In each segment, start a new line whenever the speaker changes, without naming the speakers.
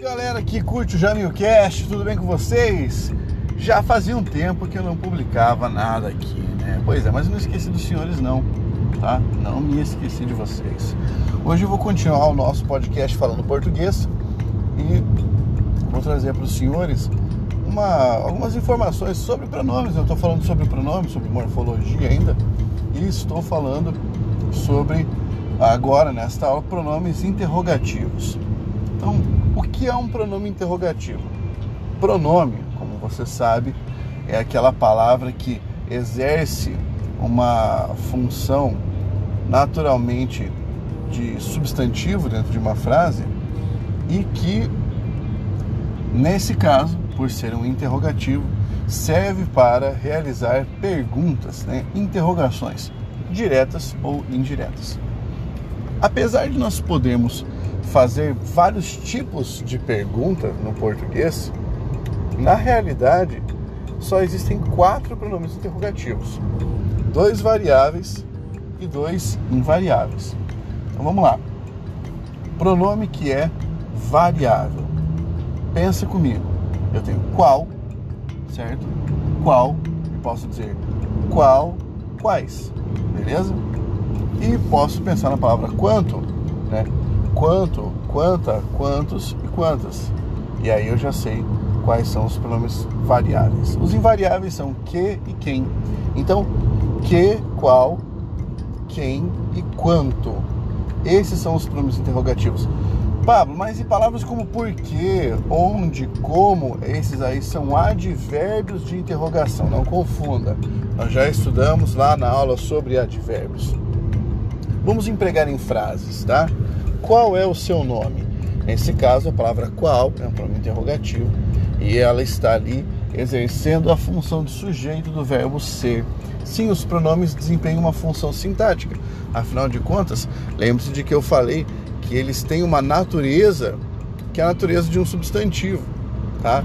galera que curte o Jamilcast, tudo bem com vocês? Já fazia um tempo que eu não publicava nada aqui, né? Pois é, mas não esqueci dos senhores não, tá? Não me esqueci de vocês. Hoje eu vou continuar o nosso podcast falando português e vou trazer para os senhores uma, algumas informações sobre pronomes. Eu estou falando sobre pronomes, sobre morfologia ainda e estou falando sobre agora nesta aula pronomes interrogativos. Então, o que é um pronome interrogativo? Pronome, como você sabe, é aquela palavra que exerce uma função naturalmente de substantivo dentro de uma frase e que, nesse caso, por ser um interrogativo, serve para realizar perguntas, né? interrogações, diretas ou indiretas. Apesar de nós podermos fazer vários tipos de perguntas no português, na realidade só existem quatro pronomes interrogativos: dois variáveis e dois invariáveis. Então vamos lá. Pronome que é variável. Pensa comigo. Eu tenho qual, certo? Qual, posso dizer qual, quais, beleza? E posso pensar na palavra quanto, né? Quanto, quanta, quantos e quantas. E aí eu já sei quais são os pronomes variáveis. Os invariáveis são que e quem. Então, que, qual, quem e quanto. Esses são os pronomes interrogativos. Pablo, mas e palavras como porquê, onde, como, esses aí são advérbios de interrogação, não confunda. Nós já estudamos lá na aula sobre advérbios. Vamos empregar em frases, tá? Qual é o seu nome? Nesse caso, a palavra qual é um pronome interrogativo e ela está ali exercendo a função de sujeito do verbo ser. Sim, os pronomes desempenham uma função sintática. Afinal de contas, lembre-se de que eu falei que eles têm uma natureza que é a natureza de um substantivo, tá?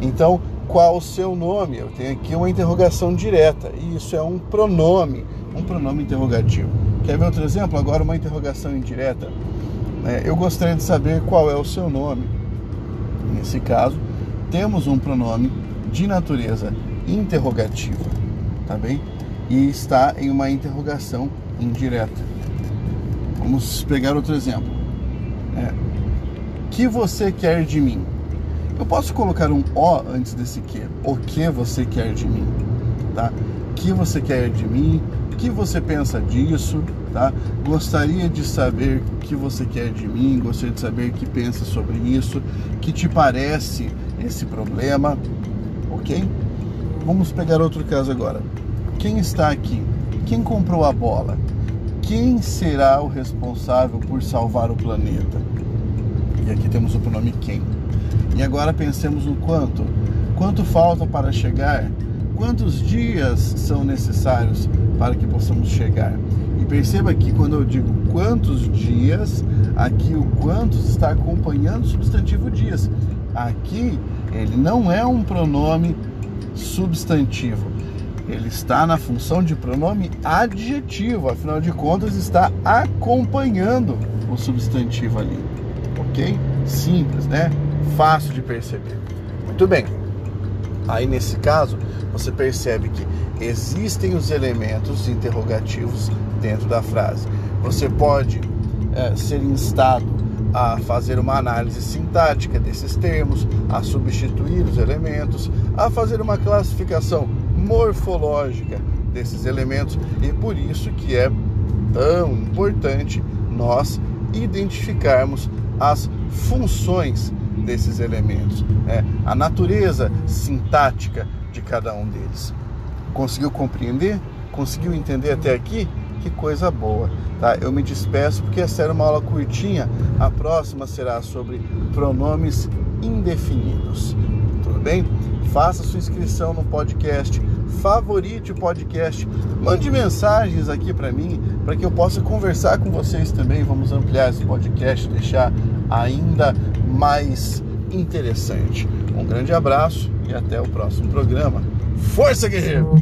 Então, qual o seu nome? Eu tenho aqui uma interrogação direta e isso é um pronome, um pronome interrogativo. Quer ver outro exemplo? Agora uma interrogação indireta. É, eu gostaria de saber qual é o seu nome. Nesse caso, temos um pronome de natureza interrogativa, tá bem? E está em uma interrogação indireta. Vamos pegar outro exemplo. É, que você quer de mim? Eu posso colocar um O antes desse que. O que você quer de mim? Tá? Que você quer de mim? Que você pensa disso? Tá? Gostaria de saber o que você quer de mim, gostaria de saber o que pensa sobre isso, que te parece esse problema, ok? Vamos pegar outro caso agora. Quem está aqui? Quem comprou a bola? Quem será o responsável por salvar o planeta? E aqui temos o pronome quem. E agora pensemos no quanto. Quanto falta para chegar? Quantos dias são necessários para que possamos chegar. E perceba que quando eu digo quantos dias, aqui o quantos está acompanhando o substantivo dias. Aqui ele não é um pronome substantivo. Ele está na função de pronome adjetivo, afinal de contas está acompanhando o substantivo ali. OK? Simples, né? Fácil de perceber. Muito bem. Aí nesse caso, você percebe que existem os elementos interrogativos dentro da frase. Você pode é, ser instado a fazer uma análise sintática desses termos, a substituir os elementos, a fazer uma classificação morfológica desses elementos e por isso que é tão importante nós identificarmos as funções desses elementos, né? a natureza sintática de cada um deles. Conseguiu compreender? Conseguiu entender até aqui? Que coisa boa, tá? Eu me despeço porque essa era uma aula curtinha. A próxima será sobre pronomes indefinidos. Tudo bem? Faça sua inscrição no podcast, favorite o podcast, mande mensagens aqui para mim, para que eu possa conversar com vocês também. Vamos ampliar esse podcast, deixar ainda mais interessante. Um grande abraço e até o próximo programa. Força, guerreiro!